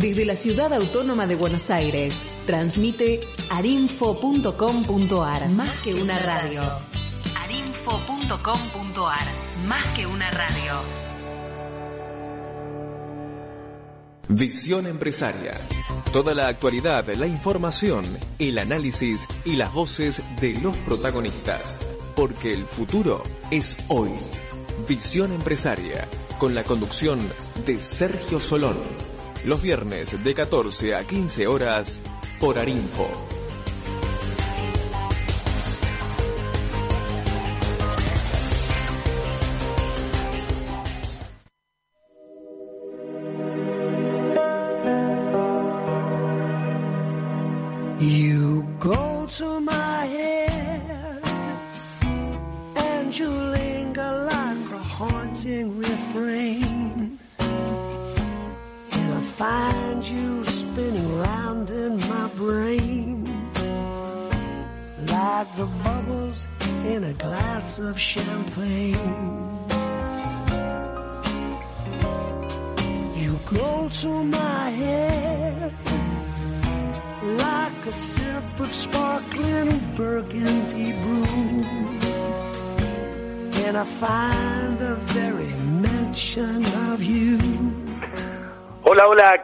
Desde la ciudad autónoma de Buenos Aires, transmite arinfo.com.ar, más que una radio. arinfo.com.ar, más que una radio. Visión empresaria. Toda la actualidad, la información, el análisis y las voces de los protagonistas. Porque el futuro es hoy. Visión empresaria, con la conducción de Sergio Solón. Los viernes de 14 a 15 horas por Arinfo.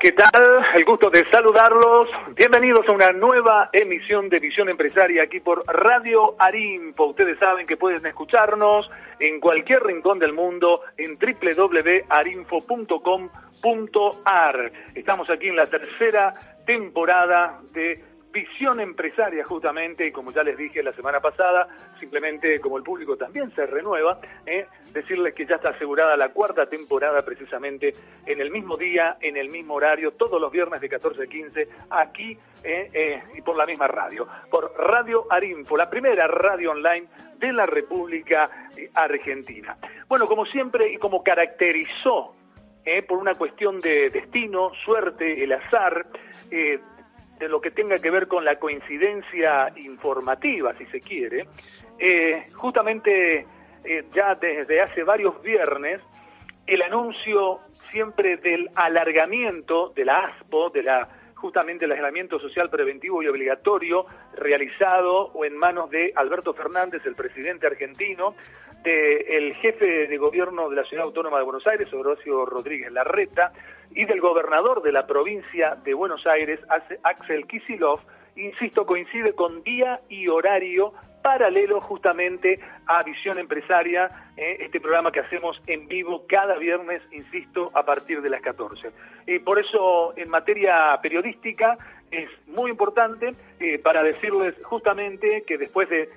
¿Qué tal? El gusto de saludarlos. Bienvenidos a una nueva emisión de Visión Empresaria aquí por Radio Arimpo. Ustedes saben que pueden escucharnos en cualquier rincón del mundo en www.arinfo.com.ar. Estamos aquí en la tercera temporada de Visión Empresaria justamente, y como ya les dije la semana pasada, simplemente como el público también se renueva, ¿eh? decirles que ya está asegurada la cuarta temporada precisamente en el mismo día, en el mismo horario, todos los viernes de 14 a 15, aquí ¿eh? Eh, y por la misma radio, por Radio Arinfo, la primera radio online de la República Argentina. Bueno, como siempre y como caracterizó por una cuestión de destino, suerte, el azar, de lo que tenga que ver con la coincidencia informativa, si se quiere, eh, justamente eh, ya desde hace varios viernes, el anuncio siempre del alargamiento de la ASPO, de la justamente el aislamiento social preventivo y obligatorio realizado o en manos de Alberto Fernández, el presidente argentino, del jefe de gobierno de la Ciudad Autónoma de Buenos Aires, Horacio Rodríguez Larreta, y del gobernador de la provincia de Buenos Aires, Axel Kisilov, insisto, coincide con día y horario paralelo justamente a Visión Empresaria, eh, este programa que hacemos en vivo cada viernes, insisto, a partir de las 14. Y por eso, en materia periodística, es muy importante eh, para decirles justamente que después de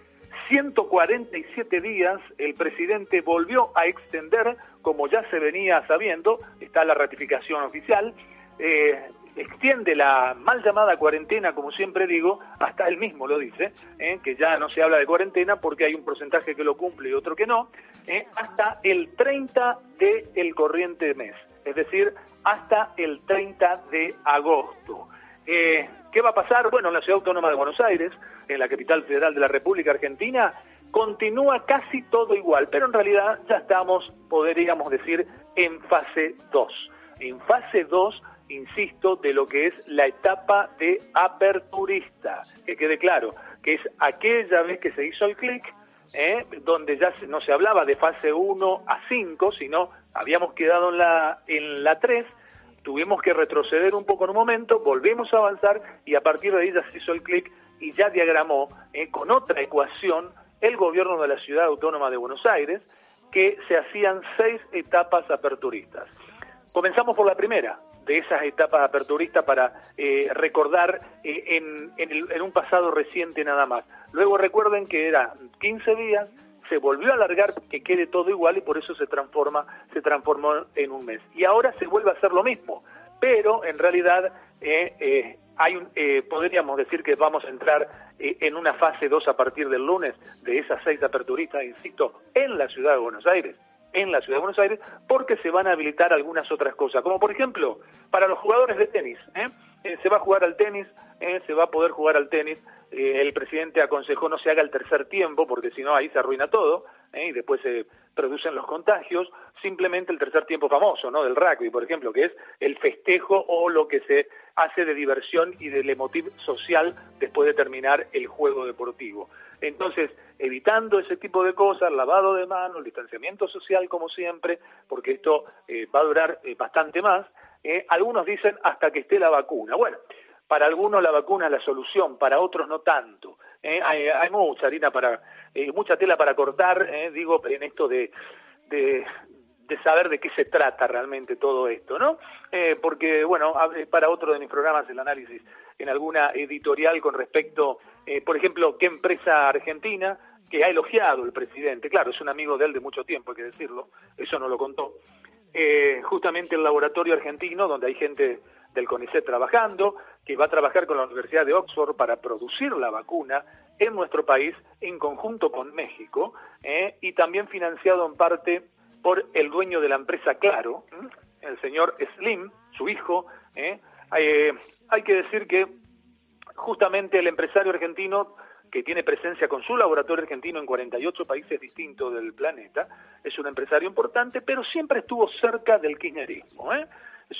147 días el presidente volvió a extender, como ya se venía sabiendo, está la ratificación oficial, eh, extiende la mal llamada cuarentena, como siempre digo, hasta él mismo lo dice, ¿eh? que ya no se habla de cuarentena porque hay un porcentaje que lo cumple y otro que no, ¿eh? hasta el 30 del el corriente mes, es decir, hasta el 30 de agosto. Eh, ¿Qué va a pasar? Bueno, en la Ciudad Autónoma de Buenos Aires, en la capital federal de la República Argentina, continúa casi todo igual, pero en realidad ya estamos, podríamos decir, en fase 2. En fase 2 insisto, de lo que es la etapa de aperturista. Que quede claro, que es aquella vez que se hizo el clic, ¿eh? donde ya no se hablaba de fase 1 a 5, sino habíamos quedado en la, en la 3, tuvimos que retroceder un poco en un momento, volvimos a avanzar y a partir de ahí ya se hizo el clic y ya diagramó ¿eh? con otra ecuación el gobierno de la ciudad autónoma de Buenos Aires que se hacían seis etapas aperturistas. Comenzamos por la primera, de esas etapas aperturistas para eh, recordar eh, en, en, un pasado reciente nada más. Luego recuerden que era 15 días, se volvió a alargar que quede todo igual y por eso se transforma, se transformó en un mes. Y ahora se vuelve a hacer lo mismo, pero en realidad eh, hay un, podríamos decir que vamos a entrar en una fase 2 a partir del lunes de esas seis aperturistas, insisto, en la ciudad de Buenos Aires en la Ciudad de Buenos Aires porque se van a habilitar algunas otras cosas, como por ejemplo para los jugadores de tenis. ¿eh? Eh, se va a jugar al tenis, eh, se va a poder jugar al tenis. el presidente aconsejó no se haga el tercer tiempo porque si no ahí se arruina todo. y después se producen los contagios, simplemente el tercer tiempo famoso, ¿no? Del rugby, por ejemplo, que es el festejo o lo que se hace de diversión y del emotiv social después de terminar el juego deportivo. Entonces, evitando ese tipo de cosas, lavado de manos, distanciamiento social como siempre, porque esto eh, va a durar eh, bastante más, eh, algunos dicen hasta que esté la vacuna. Bueno, para algunos la vacuna es la solución, para otros no tanto. Hay, hay, mucha harina para, mucha tela para cortar, digo, en esto de, de, de saber de qué se trata realmente todo esto, ¿no? Eh, porque, bueno, para otro de mis programas el análisis en alguna editorial con respecto, eh, por ejemplo, qué empresa argentina que ha elogiado el presidente, claro, es un amigo de él de mucho tiempo, hay que decirlo, eso no lo contó, eh, justamente el laboratorio argentino, donde hay gente del CONICET trabajando, que va a trabajar con la Universidad de Oxford para producir la vacuna en nuestro país en conjunto con México, y también financiado en parte por el dueño de la empresa Claro, el señor Slim, su hijo. ¿eh? Eh, hay que decir que justamente el empresario argentino que tiene presencia con su laboratorio argentino en 48 países distintos del planeta, es un empresario importante, pero siempre estuvo cerca del kirchnerismo. ¿eh?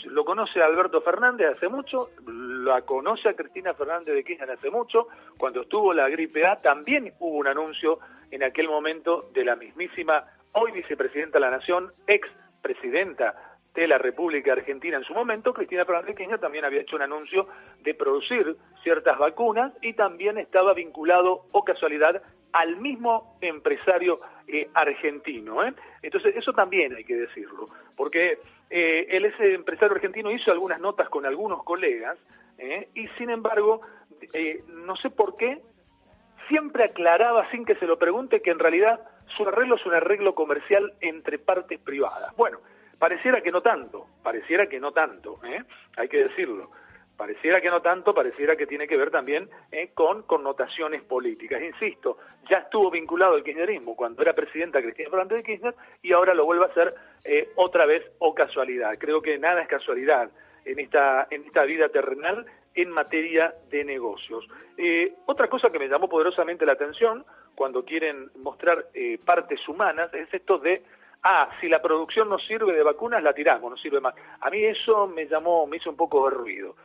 Lo conoce Alberto Fernández hace mucho, la conoce a Cristina Fernández de Kirchner hace mucho, cuando estuvo la gripe A también hubo un anuncio en aquel momento de la mismísima hoy vicepresidenta de la Nación, ex presidenta de la República Argentina en su momento, Cristina Fernández Kirchner también había hecho un anuncio de producir ciertas vacunas y también estaba vinculado, o casualidad, al mismo empresario eh, argentino. ¿eh? Entonces, eso también hay que decirlo, porque eh, él, ese empresario argentino, hizo algunas notas con algunos colegas y, sin embargo, no sé por qué, siempre aclaraba sin que se lo pregunte que en realidad su arreglo es un arreglo comercial entre partes privadas. Bueno, pareciera que no tanto, pareciera que no tanto, ¿eh? hay que decirlo. Pareciera que no tanto, pareciera que tiene que ver también ¿eh? con connotaciones políticas. Insisto, ya estuvo vinculado al kirchnerismo cuando era presidenta Cristina Fernández de Kirchner y ahora lo vuelve a hacer eh, otra vez o casualidad. Creo que nada es casualidad en esta, en esta vida terrenal en materia de negocios. Eh, otra cosa que me llamó poderosamente la atención cuando quieren mostrar eh, partes humanas es esto de, ah, si la producción no sirve de vacunas, la tiramos, no sirve más. A mí eso me llamó, me hizo un poco de ruido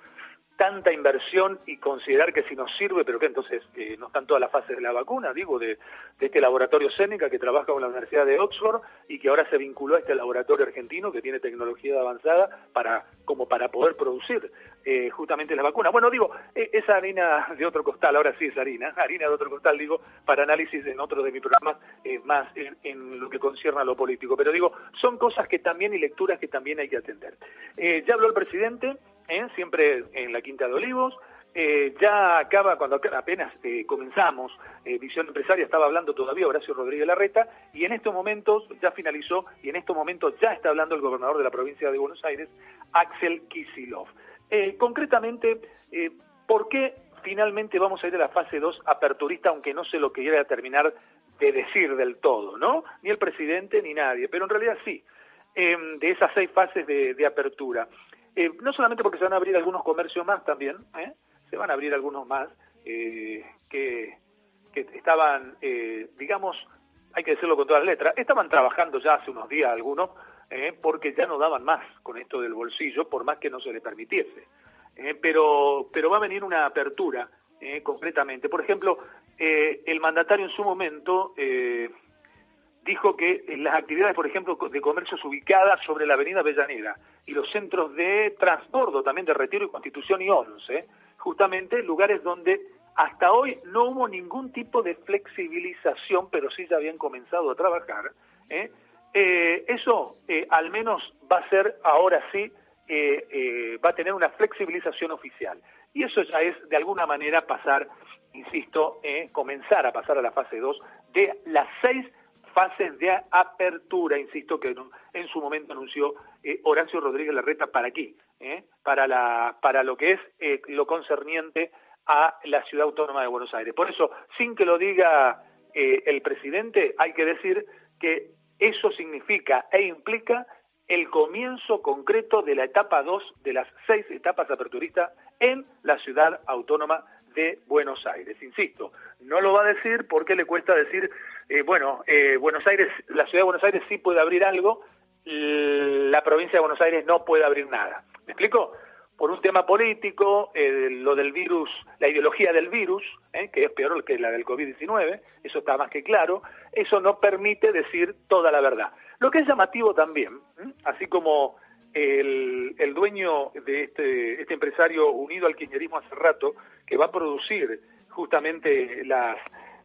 tanta inversión y considerar que si nos sirve, pero que entonces eh, no están todas las fases de la vacuna, digo, de, este laboratorio Sénica que trabaja con la Universidad de Oxford y que ahora se vinculó a este laboratorio argentino que tiene tecnología avanzada para como para poder producir eh, justamente la vacuna. Bueno, digo, e, esa harina de otro costal, ahora sí es harina, harina de otro costal, digo, para análisis en otro de mis programas, eh, más en, lo que concierne a lo político. Pero digo, son cosas que también y lecturas que también hay que atender. ya habló el presidente, ¿eh? siempre en la Quinta de Olivos. Eh, ya acaba, cuando apenas eh, comenzamos, Visión Empresaria estaba hablando todavía Horacio Rodríguez Larreta, y en estos momentos ya finalizó, y en estos momentos ya está hablando el gobernador de la provincia de Buenos Aires, Axel Kisilov. concretamente, ¿por qué finalmente vamos a ir a la fase 2 aperturista, aunque no se lo quería terminar de decir del todo, ¿no? Ni el presidente ni nadie, pero en realidad sí, de esas seis fases de apertura. Eh, no solamente porque se van a abrir algunos comercios más también, ¿eh? se van a abrir algunos más eh, que, que, estaban, digamos, hay que decirlo con todas las letras, estaban trabajando ya hace unos días algunos, porque ya no daban más con esto del bolsillo, por más que no se les permitiese. pero, pero va a venir una apertura concretamente. Por ejemplo, el mandatario en su momento dijo que las actividades, por ejemplo, de comercios ubicadas sobre la avenida Avellaneda y los centros de transbordo también de Retiro y Constitución y Once, justamente lugares donde hasta hoy no hubo ningún tipo de flexibilización, pero sí ya habían comenzado a trabajar. ¿eh? Eh, eso eh, al menos va a ser ahora sí, va a tener una flexibilización oficial. Y eso ya es de alguna manera pasar, insisto, comenzar a pasar a la fase 2 de las seis fases de apertura, insisto, que en su momento anunció eh, Horacio Rodríguez Larreta para aquí, eh, para, la, para lo que es eh, lo concerniente a la ciudad autónoma de Buenos Aires. Por eso, sin que lo diga el presidente, hay que decir que eso significa e implica el comienzo concreto de la etapa 2 de las seis etapas aperturistas en la ciudad autónoma de Buenos Aires. Insisto, no lo va a decir porque le cuesta decir, eh, bueno, eh, Buenos Aires, la ciudad de Buenos Aires sí puede abrir algo, la provincia de Buenos Aires no puede abrir nada. ¿Me explico? Por un tema político, eh, lo del virus, la ideología del virus, que es peor que la del COVID-19, eso está más que claro, eso no permite decir toda la verdad. Lo que es llamativo también, así como el, el, dueño de este, este empresario unido al kirchnerismo hace rato, que va a producir justamente las,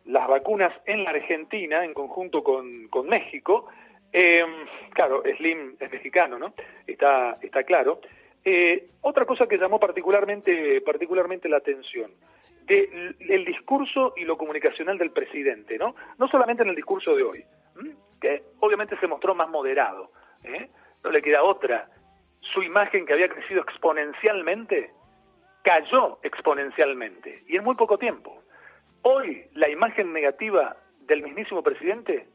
las vacunas en la Argentina en conjunto con, con México, eh, claro, Slim es mexicano, ¿no? Está, está claro. Eh, otra cosa que llamó particularmente, particularmente la atención, de, el discurso y lo comunicacional del presidente, ¿no? No solamente en el discurso de hoy, que obviamente se mostró más moderado, ¿eh? no le queda otra su imagen que había crecido exponencialmente, cayó exponencialmente, y en muy poco tiempo. Hoy la imagen negativa del mismísimo presidente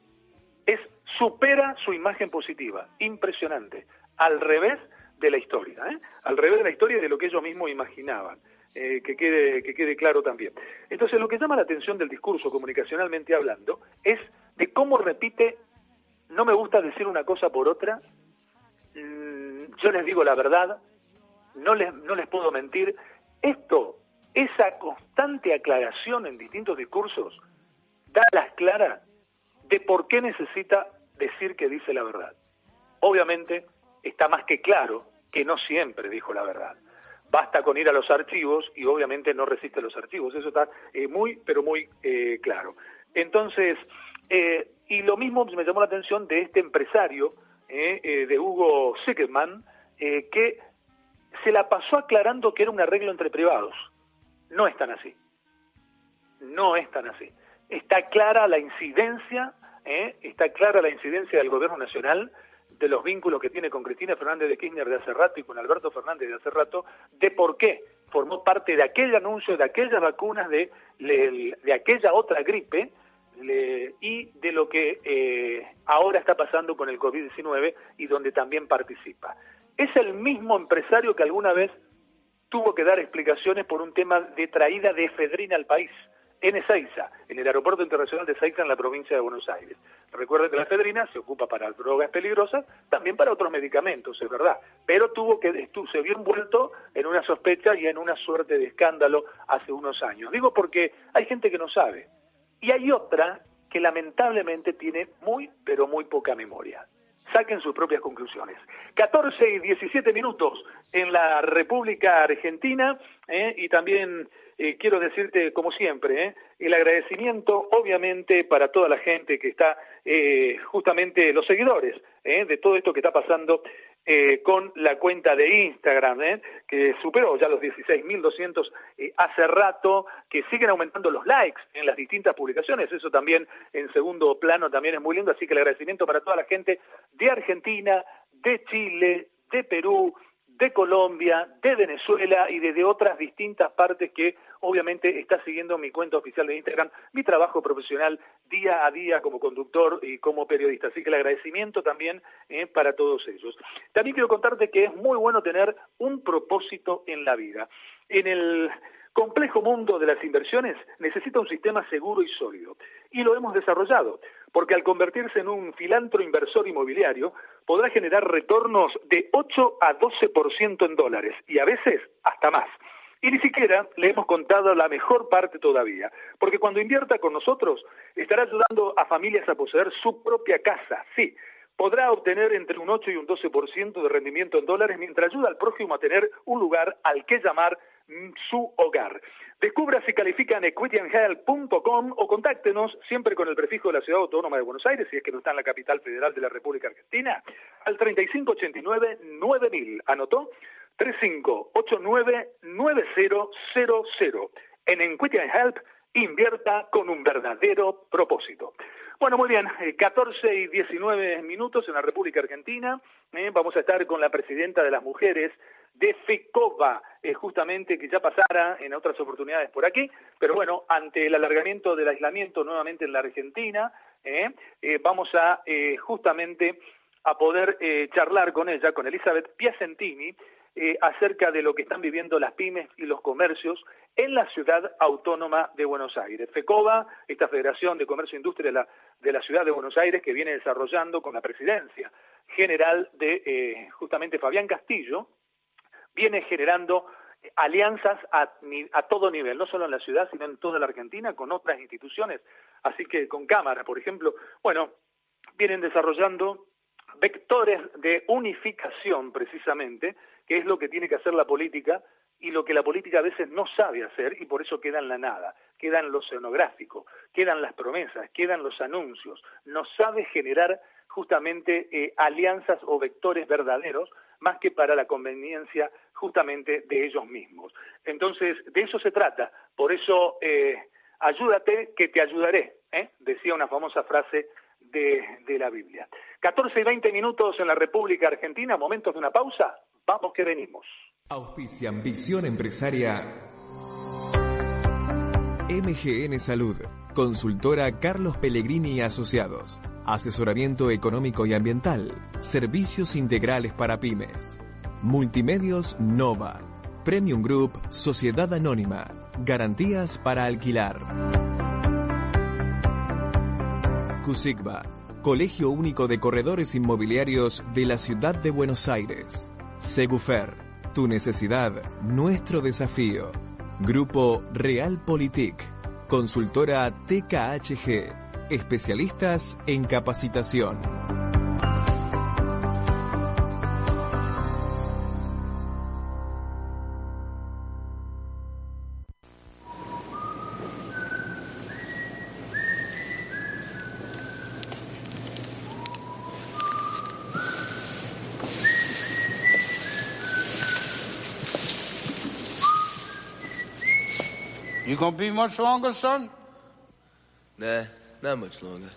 es supera su imagen positiva, impresionante, al revés de la historia, ¿eh? al revés de la historia de lo que ellos mismos imaginaban. Eh, que, quede, que quede claro también. Entonces, lo que llama la atención del discurso, comunicacionalmente hablando, es de cómo repite, no me gusta decir una cosa por otra, yo les digo la verdad, no les, no les puedo mentir, esto, esa constante aclaración en distintos discursos, da las claras de por qué necesita decir que dice la verdad. Obviamente está más que claro que no siempre dijo la verdad. Basta con ir a los archivos y obviamente no resiste los archivos. Eso está eh, muy, pero muy eh, claro. Entonces, eh, y lo mismo me llamó la atención de este empresario, de Hugo Sickerman, eh, que se la pasó aclarando que era un arreglo entre privados. No es tan así. No es tan así. Está clara la incidencia, ¿eh? está clara la incidencia del gobierno nacional de los vínculos que tiene con Cristina Fernández de Kirchner de hace rato y con Alberto Fernández de hace rato, de por qué formó parte de aquel anuncio, de aquellas vacunas, de, de, aquella otra gripe, y de lo que eh, ahora está pasando con el COVID-19 y donde también participa es el mismo empresario que alguna vez tuvo que dar explicaciones por un tema de traída de efedrina al país, en Ezeiza, en el Aeropuerto Internacional de Ezeiza en la provincia de Buenos Aires. Recuerden que la efedrina se ocupa para drogas peligrosas, también para otros medicamentos, es verdad, pero tuvo que se vio envuelto en una sospecha y en una suerte de escándalo hace unos años. Digo porque hay gente que no sabe y hay otra que lamentablemente tiene muy pero muy poca memoria saquen sus propias conclusiones. 14 y 17 minutos en la República Argentina ¿eh? y también eh, quiero decirte, como siempre, ¿eh? el agradecimiento obviamente para toda la gente que está, justamente los seguidores de todo esto que está pasando eh, con la cuenta de Instagram, ¿eh? que superó ya los 16.200 eh, hace rato, que siguen aumentando los likes en las distintas publicaciones, eso también en segundo plano también es muy lindo, así que el agradecimiento para toda la gente de Argentina, de Chile, de Perú, de Colombia, de Venezuela y de otras distintas partes que obviamente está siguiendo mi cuenta oficial de Instagram, mi trabajo profesional día a día como conductor y como periodista. Así que el agradecimiento también eh, para todos ellos. También quiero contarte que es muy bueno tener un propósito en la vida. En el complejo mundo de las inversiones necesita un sistema seguro y sólido. Y lo hemos desarrollado, porque al convertirse en un filantro inversor inmobiliario, podrá generar retornos de 8 a 12% en dólares y a veces hasta más. Y ni siquiera le hemos contado la mejor parte todavía, porque cuando invierta con nosotros estará ayudando a familias a poseer su propia casa, sí, podrá obtener entre un 8 y un 12% de rendimiento en dólares mientras ayuda al prójimo a tener un lugar al que llamar su hogar. Descubra si califica en equityandhealth.com o contáctenos siempre con el prefijo de la Ciudad Autónoma de Buenos Aires, si es que no está en la capital federal de la República Argentina, al 3589-9000. ¿Anotó? 3589-9000. En Equity and Help invierta con un verdadero propósito. Bueno, muy bien, 14 eh, y 19 minutos en la República Argentina. Eh, vamos a estar con la presidenta de las mujeres de FECOVA, eh, justamente que ya pasara en otras oportunidades por aquí, pero bueno, ante el alargamiento del aislamiento nuevamente en la Argentina, vamos a justamente a poder charlar con ella, con Elizabeth Piacentini, eh, acerca de lo que están viviendo las pymes y los comercios en la ciudad autónoma de Buenos Aires. FECOBA, esta Federación de Comercio e Industria de la, de la ciudad de Buenos Aires, que viene desarrollando con la presidencia general de eh, justamente Fabián Castillo, viene generando alianzas a, a, todo nivel, no solo en la ciudad, sino en toda la Argentina, con otras instituciones, así que con Cámara, por ejemplo, bueno, vienen desarrollando vectores de unificación precisamente, que es lo que tiene que hacer la política y lo que la política a veces no sabe hacer y por eso queda la nada, queda en lo escenográfico, quedan las promesas, quedan los anuncios, no sabe generar justamente eh, alianzas o vectores verdaderos más que para la conveniencia justamente de ellos mismos. Entonces, de eso se trata, por eso eh, ayúdate que te ayudaré, ¿eh? decía una famosa frase de la Biblia. 14 y 20 minutos en la República Argentina, momentos de una pausa, vamos que venimos. Auspician Visión Empresaria MGN Salud, consultora Carlos Pellegrini y Asociados, asesoramiento económico y ambiental, servicios integrales para pymes, multimedios Nova, Premium Group, Sociedad Anónima, garantías para alquilar. Cusigba, Colegio Único de Corredores Inmobiliarios de la Ciudad de Buenos Aires. Segufer, tu necesidad, nuestro desafío. Grupo Realpolitik, consultora TKHG, especialistas en capacitación. Gonna be much longer, son? Nah, not much longer.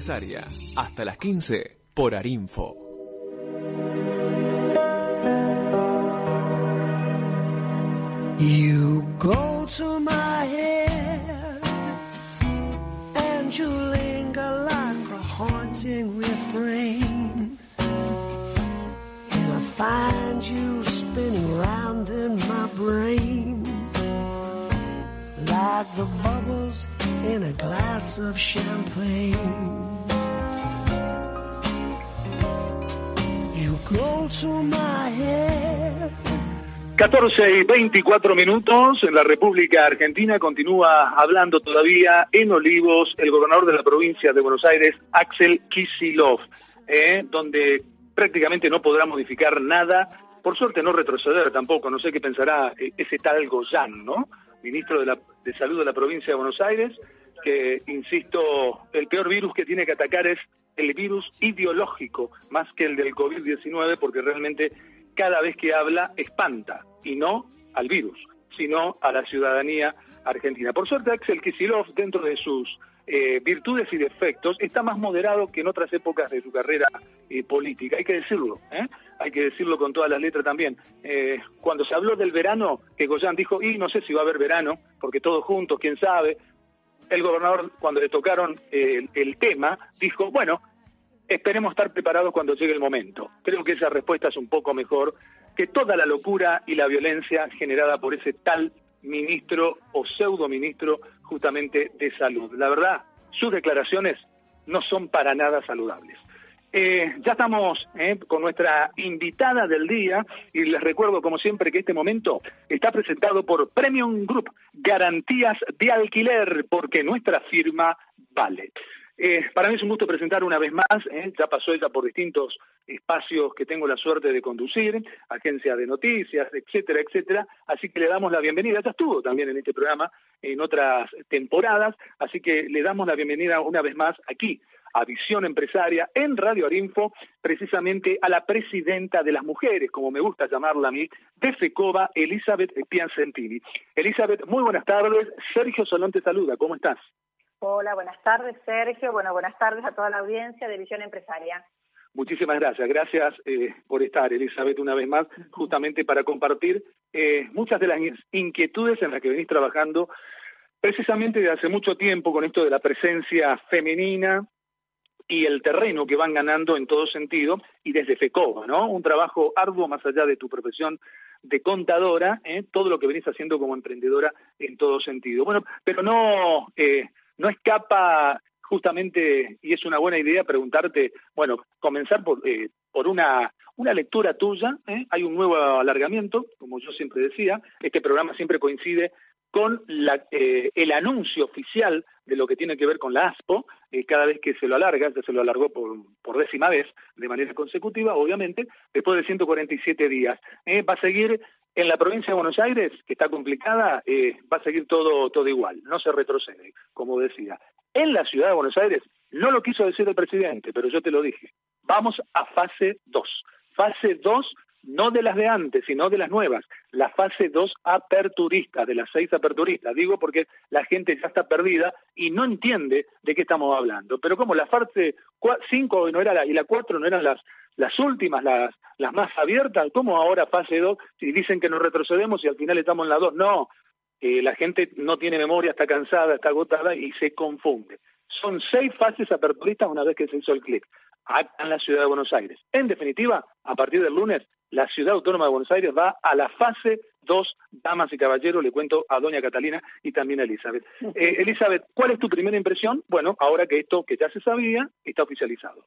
Empresaria, hasta las 15 por Arinfo. You go to my head and you linger like a haunting refrain. And I find you spinning round in my brain like the bubbles in a glass of champagne. 14 y 24 minutos en la República Argentina continúa hablando todavía en Olivos el gobernador de la provincia de Buenos Aires, Axel Kisilov, eh, donde prácticamente no podrá modificar nada, por suerte no retroceder tampoco, no sé qué pensará eh, ese tal Goyan, ¿no? Ministro de, la, de Salud de la provincia de Buenos Aires, que, insisto, el peor virus que tiene que atacar es el virus ideológico, más que el del COVID-19, porque realmente cada vez que habla espanta, y no al virus, sino a la ciudadanía argentina. Por suerte, Axel Kisilov, dentro de sus eh, virtudes y defectos, está más moderado que en otras épocas de su carrera eh, política. Hay que decirlo, ¿eh? hay que decirlo con todas las letras también. Eh, cuando se habló del verano, que Goyan dijo, y no sé si va a haber verano, porque todos juntos, quién sabe. El gobernador, cuando le tocaron el, el tema, dijo, bueno, esperemos estar preparados cuando llegue el momento. Creo que esa respuesta es un poco mejor que toda la locura y la violencia generada por ese tal ministro o pseudo ministro justamente de salud. La verdad, sus declaraciones no son para nada saludables. Eh, ya estamos eh, con nuestra invitada del día y les recuerdo como siempre que este momento está presentado por Premium Group, garantías de alquiler, porque nuestra firma vale. Eh, para mí es un gusto presentar una vez más, eh, ya pasó ella por distintos espacios que tengo la suerte de conducir, agencia de noticias, etcétera, etcétera, así que le damos la bienvenida, ya estuvo también en este programa en otras temporadas, así que le damos la bienvenida una vez más aquí a Visión Empresaria en Radio Arinfo, precisamente a la presidenta de las mujeres, como me gusta llamarla a mí, de FECOBA, Elizabeth Piancentini. Elizabeth, muy buenas tardes. Sergio Solón te saluda, ¿cómo estás? Hola, buenas tardes, Sergio. Bueno, buenas tardes a toda la audiencia de Visión Empresaria. Muchísimas gracias. Gracias eh, por estar, Elizabeth, una vez más, justamente para compartir eh, muchas de las inquietudes en las que venís trabajando precisamente desde hace mucho tiempo con esto de la presencia femenina y el terreno que van ganando en todo sentido y desde FECOBA, ¿no? Un trabajo arduo más allá de tu profesión de contadora, ¿eh? todo lo que venís haciendo como emprendedora en todo sentido. Bueno, pero no eh, no escapa justamente, y es una buena idea preguntarte, bueno, comenzar por, eh, por una, una lectura tuya, ¿eh? hay un nuevo alargamiento, como yo siempre decía, este programa siempre coincide con la, eh, el anuncio oficial de lo que tiene que ver con la ASPO, eh, cada vez que se lo alarga, ya se lo alargó por, por décima vez, de manera consecutiva, obviamente, después de 147 días. Eh, va a seguir en la provincia de Buenos Aires, que está complicada, eh, va a seguir todo, todo igual, no se retrocede, como decía. En la ciudad de Buenos Aires, no lo quiso decir el presidente, pero yo te lo dije, vamos a fase 2. Fase 2 no de las de antes, sino de las nuevas, la fase 2 aperturista, de las seis aperturistas, digo porque la gente ya está perdida y no entiende de qué estamos hablando. Pero como la fase 5 no era la, y la 4 no eran las, las últimas, las, las más abiertas, ¿cómo ahora fase 2? Si dicen que nos retrocedemos y al final estamos en la 2, no, eh, la gente no tiene memoria, está cansada, está agotada y se confunde. Son seis fases aperturistas una vez que se hizo el clic acá en la ciudad de Buenos Aires. En definitiva, a partir del lunes, la ciudad autónoma de Buenos Aires va a la fase 2, damas y caballeros, le cuento a doña Catalina y también a Elizabeth. Eh, Elizabeth, ¿cuál es tu primera impresión? Bueno, ahora que esto que ya se sabía está oficializado.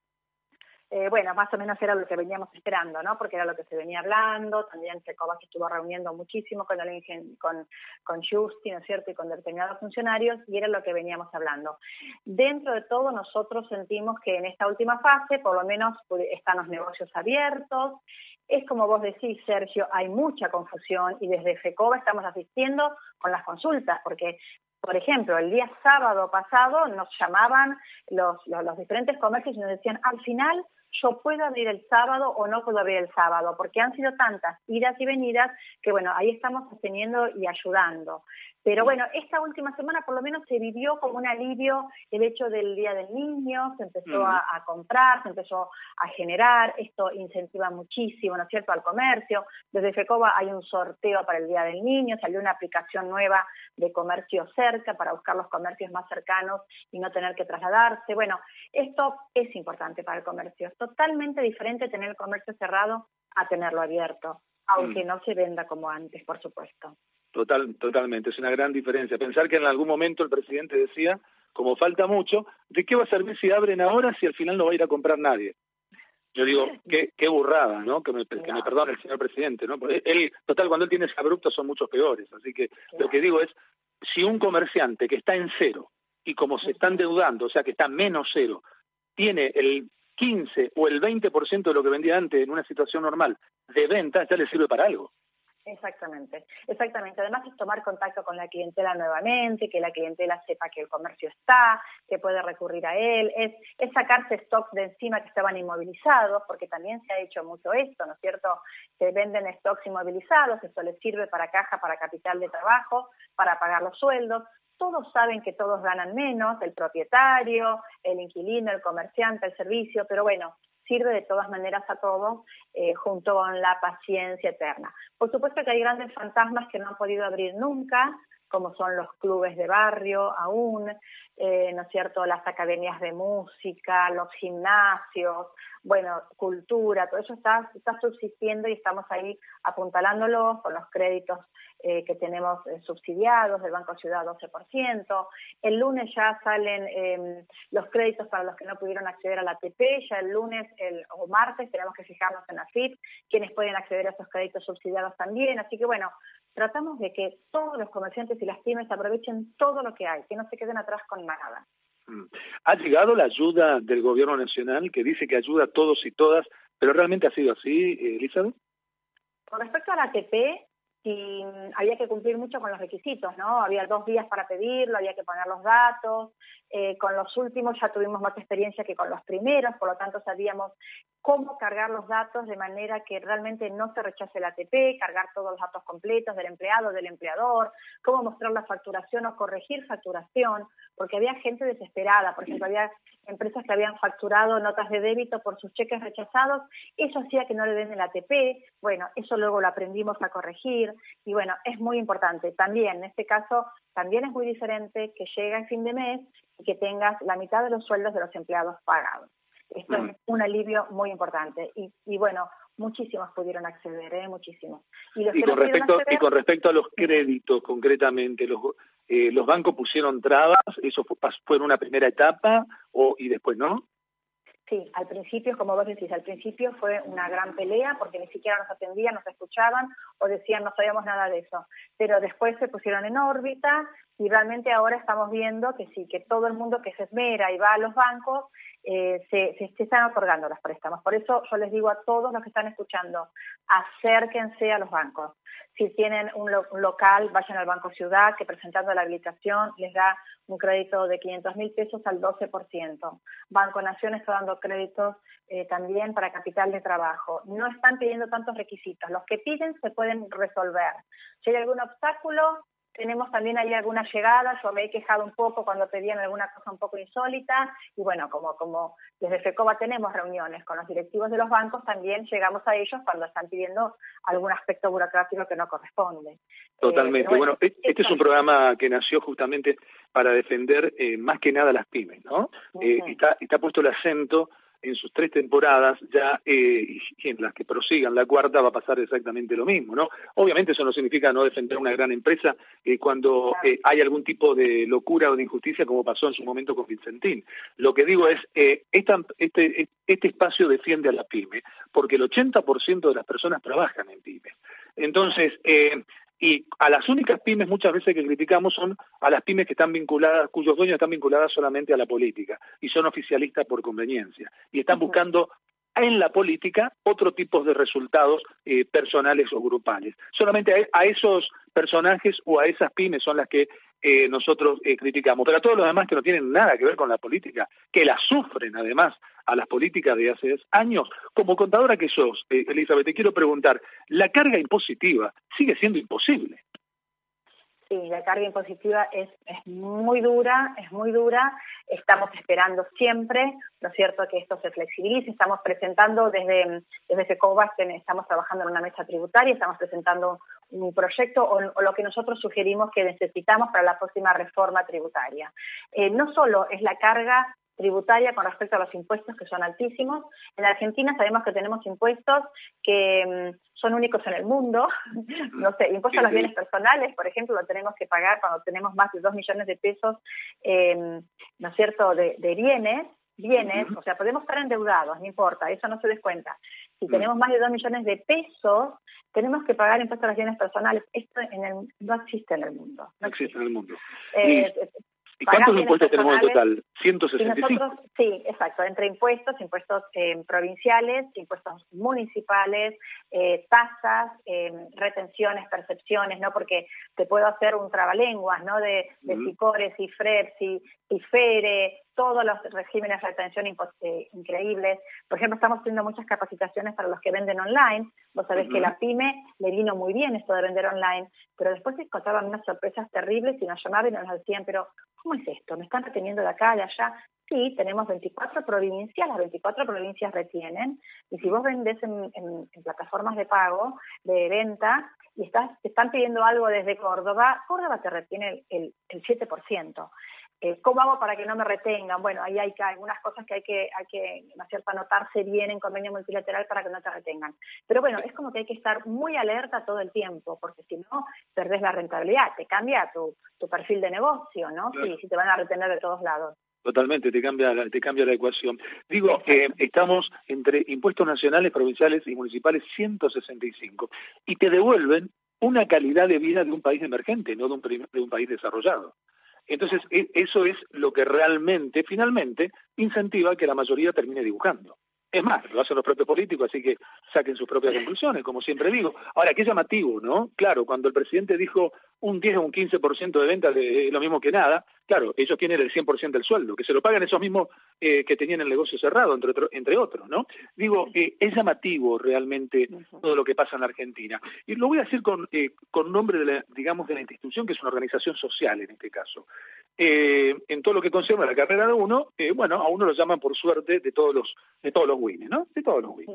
Eh, bueno, más o menos era lo que veníamos esperando, ¿no? Porque era lo que se venía hablando, también Secova se estuvo reuniendo muchísimo con el con, con Justi, ¿no es cierto?, y con determinados funcionarios, y era lo que veníamos hablando. Dentro de todo, nosotros sentimos que en esta última fase, por lo menos, están los negocios abiertos, es como vos decís, Sergio, hay mucha confusión y desde FECOBA estamos asistiendo con las consultas, porque, por ejemplo, el día sábado pasado nos llamaban los, los, los diferentes comercios y nos decían, al final yo puedo abrir el sábado o no puedo abrir el sábado, porque han sido tantas idas y venidas que, bueno, ahí estamos sosteniendo y ayudando. Pero bueno, esta última semana por lo menos se vivió como un alivio el hecho del Día del Niño, se empezó a, a, comprar, se empezó a generar, esto incentiva muchísimo, ¿no es cierto?, al comercio. Desde FECOBA hay un sorteo para el Día del Niño, salió una aplicación nueva de comercio cerca para buscar los comercios más cercanos y no tener que trasladarse. Bueno, esto es importante para el comercio. Es totalmente diferente tener el comercio cerrado a tenerlo abierto, aunque mm. no se venda como antes, por supuesto. Total, totalmente, es una gran diferencia. Pensar que en algún momento el presidente decía, como falta mucho, ¿de qué va a servir si abren ahora si al final no va a ir a comprar nadie? Yo digo, qué, qué burrada, ¿no? Que me, que me No. perdone el señor presidente, ¿no? Porque él, total, cuando él tiene abruptos son muchos peores. Así que lo que digo es, si un comerciante que está en cero y como se está endeudando, o sea, que está menos cero, tiene el 15 o el 20% de lo que vendía antes en una situación normal de venta, ya le sirve para algo. Exactamente, exactamente. Además es tomar contacto con la clientela nuevamente, que la clientela sepa que el comercio está, que puede recurrir a él, es, es sacarse stocks de encima que estaban inmovilizados, porque también se ha hecho mucho esto, ¿no es cierto? Se venden stocks inmovilizados, esto les sirve para caja, para capital de trabajo, para pagar los sueldos. Todos saben que todos ganan menos, el propietario, el inquilino, el comerciante, el servicio, pero bueno, sirve de todas maneras a todos eh, junto con la paciencia eterna. Por supuesto que hay grandes fantasmas que no han podido abrir nunca, como son los clubes de barrio aún, eh, ¿no es cierto?, las academias de música, los gimnasios, bueno, cultura, todo eso está, está subsistiendo y estamos ahí apuntalándolos con los créditos eh, que tenemos eh, subsidiados del Banco Ciudad 12%. El lunes ya salen eh, los créditos para los que no pudieron acceder a la ATP, ya el lunes el, o martes tenemos que fijarnos en la FIP, quienes pueden acceder a esos créditos subsidiados también. Así que bueno, tratamos de que todos los comerciantes y las pymes aprovechen todo lo que hay, que no se queden atrás con nada. Mm. Ha llegado la ayuda del gobierno nacional que dice que ayuda a todos y todas, pero realmente ha sido así, Elizabeth. Con respecto a la ATP, sí, había que cumplir mucho con los requisitos, ¿no? Había dos días para pedirlo, había que poner los datos. Eh, con los últimos ya tuvimos más experiencia que con los primeros, por lo tanto sabíamos cómo cargar los datos de manera que realmente no se rechace el ATP, cargar todos los datos completos del empleado, del empleador, cómo mostrar la facturación o corregir facturación, porque había gente desesperada, por ejemplo, había empresas que habían facturado notas de débito por sus cheques rechazados, eso hacía que no le den el ATP, bueno, eso luego lo aprendimos a corregir y bueno, es muy importante. También, en este caso, también es muy diferente que llega el fin de mes y que tengas la mitad de los sueldos de los empleados pagados. Esto Mm. es un alivio muy importante y, y bueno, muchísimos pudieron acceder, ¿eh? muchísimos. los Y que con respecto y acceder, con respecto a los créditos concretamente, los eh, los bancos pusieron trabas, eso fue, fue en una primera etapa o y después no. Sí, al principio, como vos decís, al principio fue una gran pelea porque ni siquiera nos atendían, nos escuchaban o decían no sabíamos nada de eso. Pero después se pusieron en órbita y realmente ahora estamos viendo que sí, que todo el mundo que se esmera y va a los bancos eh, se, están otorgando los préstamos. Por eso yo les digo a todos los que están escuchando, acérquense a los bancos. Si tienen un, lo- local, vayan al Banco Ciudad, que presentando la habilitación les da un crédito de 500 mil pesos al 12%. Banco Nación está dando créditos eh, también para capital de trabajo. No están pidiendo tantos requisitos. Los que piden se pueden resolver. Si hay algún obstáculo, tenemos también ahí alguna llegada, yo me he quejado un poco cuando pedían alguna cosa un poco insólita y bueno, como, como desde FECOBA tenemos reuniones con los directivos de los bancos, también llegamos a ellos cuando están pidiendo algún aspecto burocrático que no corresponde. Totalmente. Eh, pero bueno, este es un programa que nació justamente para defender eh, más que nada las pymes, ¿no? Eh, Ujú. y está, y está puesto el acento en sus tres temporadas ya eh, y en las que prosigan la cuarta va a pasar exactamente lo mismo, ¿no? Obviamente eso no significa no defender una gran empresa eh, cuando eh, hay algún tipo de locura o de injusticia como pasó en su momento con Vicentín. Lo que digo es, eh, esta, este, este espacio defiende a la pyme porque el 80% de las personas trabajan en pymes. Entonces, eh, y a las únicas pymes muchas veces que criticamos son a las pymes que están vinculadas, cuyos dueños están vinculadas solamente a la política y son oficialistas por conveniencia. Y están buscando en la política otro tipo de resultados eh, personales o grupales. Solamente a, esos personajes o a esas pymes son las que eh, nosotros eh, criticamos, pero a todos los demás que no tienen nada que ver con la política, que la sufren además a las políticas de hace años. Como contadora que sos, eh, Elizabeth, te quiero preguntar, ¿la carga impositiva sigue siendo imposible? Sí, la carga impositiva es, es muy dura, es muy dura. Estamos esperando siempre, ¿no es cierto?, que esto se flexibilice. Estamos presentando desde, desde FECOBAS, estamos trabajando en una mesa tributaria, estamos presentando un proyecto o, lo que nosotros sugerimos que necesitamos para la próxima reforma tributaria. Eh, no solo es la carga tributaria con respecto a los impuestos que son altísimos. En Argentina sabemos que tenemos impuestos que mm, son únicos en el mundo. no sé, impuestos a los bienes personales, por ejemplo, lo tenemos que pagar cuando tenemos más de dos millones de pesos, eh, ¿no es cierto?, de, de bienes bienes, o sea, podemos estar endeudados, no importa, eso no se descuenta. Si tenemos más de 2 millones de pesos, tenemos que pagar impuestos a las bienes personales. Esto en el, no existe en el mundo. No existe en el mundo. Eh, ¿Y cuántos impuestos tenemos en total? Y 165. nosotros, sí, exacto, entre impuestos, impuestos eh, provinciales, impuestos municipales, eh, tasas, eh, retenciones, percepciones, ¿no? Porque te puedo hacer un trabalenguas, ¿no? De, de Ujú. SICORE, CIFREP, CI- CIFERE, todos los regímenes de retención eh, increíbles. Por ejemplo, estamos haciendo muchas capacitaciones para los que venden online. Vos sabés que la pyme le vino muy bien esto de vender online, pero después se encontraban unas sorpresas terribles y nos llamaban y nos decían, pero ¿cómo es esto? ¿Me están reteniendo de acá, de allá? Sí, tenemos 24 provincias, las 24 provincias retienen, y si vos vendés en, en- en plataformas de pago, de venta, y estás, te están pidiendo algo desde Córdoba, Córdoba te retiene el, el, el 7%. Eh, ¿Cómo hago para que no me retengan? Bueno, ahí hay que, algunas cosas que hay que, hay que, ¿no es cierto?, anotarse bien en convenio multilateral para que no te retengan. Pero bueno, es como que hay que estar muy alerta todo el tiempo, porque si no, perdés la rentabilidad, te cambia tu, tu perfil de negocio, ¿no? Claro. Si, si te van a retener de todos lados. Totalmente, te cambia, la- te cambia la ecuación. Digo, eh, estamos entre impuestos nacionales, provinciales y municipales 165 y te devuelven una calidad de vida de un país emergente, no de un, de un país desarrollado. Entonces, e- eso es lo que realmente, finalmente, incentiva que la mayoría termine dibujando. Es más, lo hacen los propios políticos, así que saquen sus propias conclusiones, como siempre digo. Ahora, qué llamativo, ¿no? Claro, cuando el presidente dijo un 10 o un 15% de ventas de lo mismo que nada, claro, ellos tienen el 100% del sueldo, que se lo pagan esos mismos eh, que tenían el negocio cerrado, entre, otro- entre otros, ¿no? Digo, eh, es llamativo realmente todo lo que pasa en la Argentina. Y lo voy a decir con, eh, con nombre, de la, digamos, de la institución, que es una organización social en este caso. Eh, en todo lo que concierne a la carrera de uno, eh, bueno, a uno lo llaman por suerte de todos los, de todos los wins, ¿no? De todos los wins.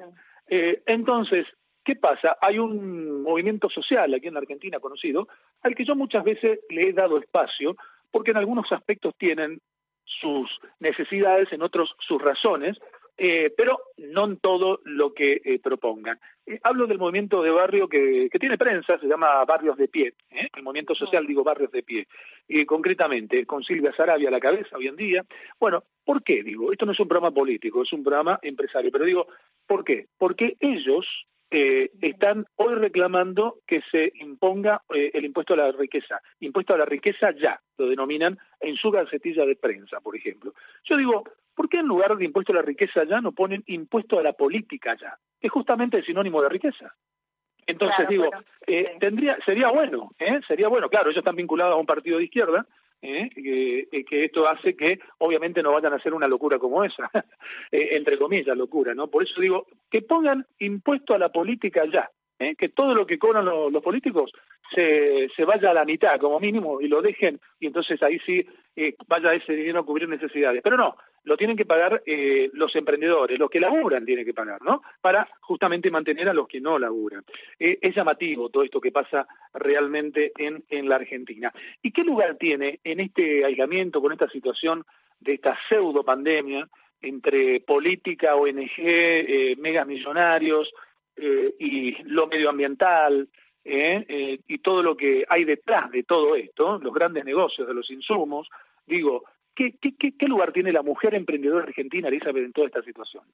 Eh, entonces, ¿qué pasa? Hay un movimiento social aquí en la Argentina conocido, al que yo muchas veces le he dado espacio, porque en algunos aspectos tienen sus necesidades, en otros sus razones, eh, pero no en todo lo que eh, propongan. Eh, hablo del movimiento de barrio que, que tiene prensa, se llama Barrios de Pie, ¿eh? el movimiento social digo Barrios de Pie, y concretamente con Silvia Sarabia a la cabeza hoy en día. Bueno, ¿por qué digo? Esto no es un programa político, es un programa empresario, pero digo, ¿por qué? Porque ellos eh, están hoy reclamando que se imponga eh, el impuesto a la riqueza, impuesto a la riqueza ya, lo denominan en su gacetilla de prensa, por ejemplo. Yo digo, ¿por qué en lugar de impuesto a la riqueza ya no ponen impuesto a la política ya? Que es justamente el sinónimo de riqueza. Entonces Claro, digo, bueno, eh, tendría, sería bueno, ¿eh? sería bueno, claro, ellos están vinculados a un partido de izquierda, ¿eh? que, eh, que esto hace que obviamente no vayan a hacer una locura como esa, eh, entre comillas, locura, ¿no? Por eso digo, que pongan impuesto a la política ya, ¿eh? que todo lo que cobran lo- los políticos se, se vaya a la mitad como mínimo y lo dejen y entonces ahí sí eh, vaya ese dinero a cubrir necesidades. Pero no, lo tienen que pagar eh, los emprendedores, los que laburan tienen que pagar, ¿no? Para justamente mantener a los que no laburan. Eh, es llamativo todo esto que pasa realmente en, en la Argentina. ¿Y qué lugar tiene en este aislamiento, con esta situación de esta pseudo pandemia entre política, ONG, eh, megas millonarios eh, y lo medioambiental? Eh, eh, y todo lo que hay detrás de todo esto, los grandes negocios de los insumos, digo, ¿qué, qué, qué, qué lugar tiene la mujer emprendedora argentina, Elizabeth, en toda esta situación?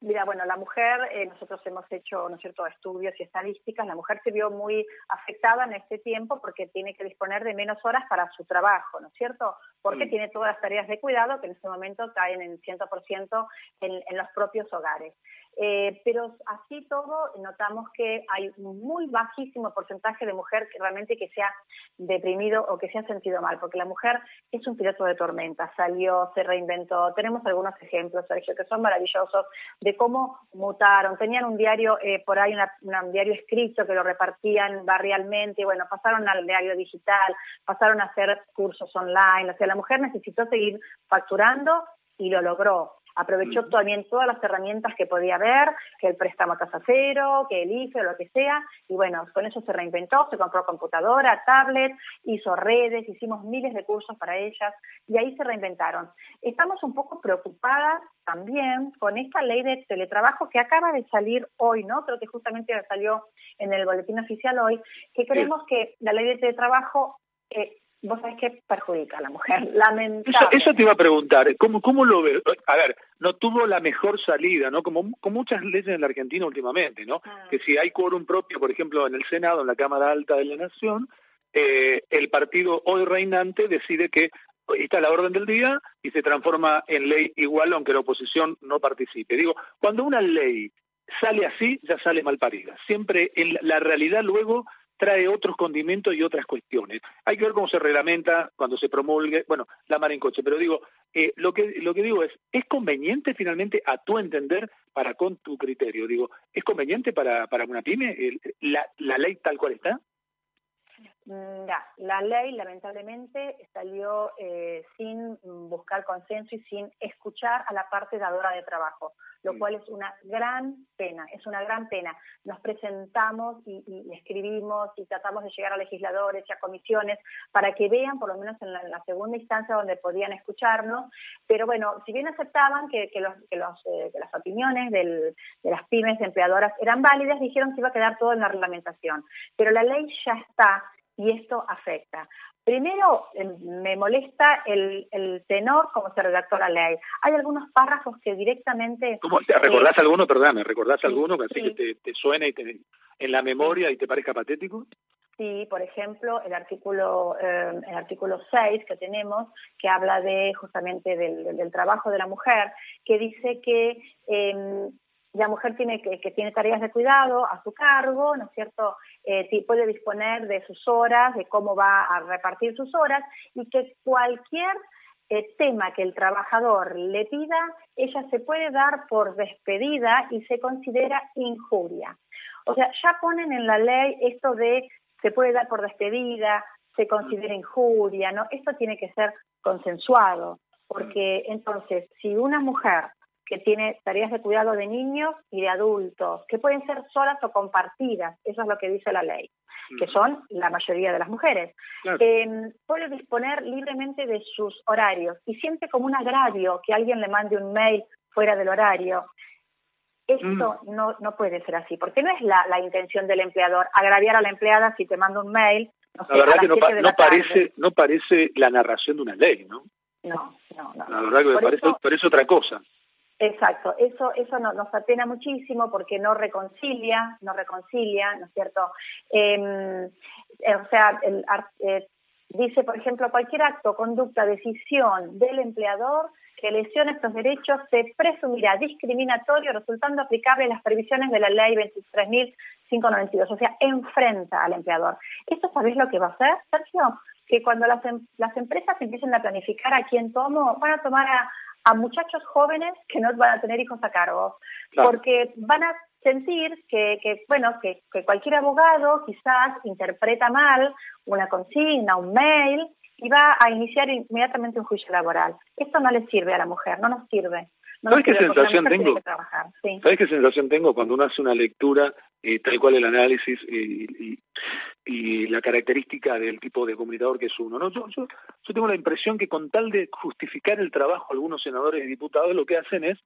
Mira, bueno, la mujer, eh, nosotros hemos hecho, ¿no es cierto?, estudios y estadísticas, la mujer se vio muy afectada en este tiempo porque tiene que disponer de menos horas para su trabajo, ¿no es cierto? Porque Mm. tiene todas las tareas de cuidado que en este momento caen en 100% en, en los propios hogares. Eh, pero así todo notamos que hay un muy bajísimo porcentaje de mujer que realmente que se ha deprimido o que se ha sentido mal, porque la mujer es un piloto de tormenta, salió, se reinventó. Tenemos algunos ejemplos, Sergio, que son maravillosos de cómo mutaron. Tenían un diario, eh, por ahí una- un diario escrito que lo repartían barrialmente, bueno, pasaron al diario digital, pasaron a hacer cursos online. O sea, la mujer necesitó seguir facturando y lo logró. Aprovechó también todas las herramientas que podía haber, que el préstamo a tasa cero, que el IFE o lo que sea, y bueno, con eso se reinventó, se compró computadora, tablet, hizo redes, hicimos miles de cursos para ellas, y ahí se reinventaron. Estamos un poco preocupadas también con esta ley de teletrabajo que acaba de salir hoy, ¿no? Creo que justamente salió en el boletín oficial hoy, que creemos que la ley de teletrabajo eh, vos sabés que perjudica a la mujer, lamentablemente. Eso, eso te iba a preguntar, ¿cómo, cómo lo ves? A ver, no tuvo la mejor salida, ¿no? Como con muchas leyes en la Argentina últimamente, ¿no? Ah. Que si hay quórum propio, por ejemplo, en el Senado, en la Cámara Alta de la Nación, eh, el partido hoy reinante decide que está la orden del día y se transforma en ley igual aunque la oposición no participe. Digo, cuando una ley sale así, ya sale mal parida. Siempre en la realidad luego trae otros condimentos y otras cuestiones. Hay que ver cómo se reglamenta cuando se promulgue, bueno, la mar en coche, pero digo, eh, lo que lo que digo es, ¿es conveniente finalmente a tu entender para con tu criterio? Digo, ¿es conveniente para, para una pyme la, la ley tal cual está? Mm, ya, la ley lamentablemente salió eh, sin mm, buscar consenso y sin escuchar a la parte dadora de trabajo, lo Mm. cual es una gran pena, es una gran pena. Nos presentamos y, y- y escribimos y tratamos de llegar a legisladores y a comisiones para que vean, por lo menos en la, en la segunda instancia donde podían escucharnos, pero bueno, si bien aceptaban que, que los, que, los, eh, que las opiniones del- de las pymes empleadoras eran válidas, dijeron que iba a quedar todo en la reglamentación. Pero la ley ya está y esto afecta. Primero, eh, me molesta el, el tenor como se redactó la ley. Hay algunos párrafos que directamente... ¿Cómo, ¿Te recordás eh, alguno, perdóname, recordás sí, alguno que así sí. que te, te suene y te, en la memoria y te parezca patético? Sí, por ejemplo, el artículo eh, el artículo 6 que tenemos, que habla de justamente del, del- del trabajo de la mujer, que dice que eh, la mujer tiene que, que tiene tareas de cuidado a su cargo, ¿no es cierto? Eh, puede disponer de sus horas, de cómo va a repartir sus horas y que cualquier eh, tema que el trabajador le pida, ella se puede dar por despedida y se considera injuria. O sea, ya ponen en la ley esto de se puede dar por despedida, se considera injuria, ¿no? Esto tiene que ser consensuado, porque entonces, si una mujer que tiene tareas de cuidado de niños y de adultos, que pueden ser solas o compartidas, eso es lo que dice la ley, que son la mayoría de las mujeres, Claro. eh, puede disponer libremente de sus horarios y siente como un agravio que alguien le mande un mail fuera del horario. Esto no, no puede ser así, porque no es la, la intención del empleador agraviar a la empleada si te manda un mail. No sé, La verdad a que las no, pa- siete de no la tarde. parece no parece la narración de una ley, ¿no? No, no, no. La verdad que me parece, eso- parece otra cosa. Exacto, eso eso no- nos apena muchísimo porque no reconcilia, no reconcilia, ¿no es cierto? Eh, eh, o sea, el eh, dice, por ejemplo, cualquier acto, conducta, decisión del empleador que lesione estos derechos se presumirá discriminatorio resultando aplicable las previsiones de la ley 23.592, o sea, enfrenta al empleador. ¿Esto sabés lo que va a hacer, Sergio? Que cuando las, em- las empresas empiecen a planificar a quién tomo, van a tomar a, a muchachos jóvenes que no van a tener hijos a cargo, Claro. porque van a sentir que, que bueno, que, que cualquier abogado quizás interpreta mal una consigna, un mail, y va a iniciar inmediatamente un juicio laboral. Esto no le sirve a la mujer, no nos sirve. No nos ¿Sabes qué sirve, sensación tengo? sí. ¿Sabes qué sensación tengo cuando uno hace una lectura, eh, tal cual el análisis eh, y, la característica del tipo de comunicador que es uno? ¿no? Yo, yo, yo tengo la impresión que con tal de justificar el trabajo, algunos senadores y diputados lo que hacen es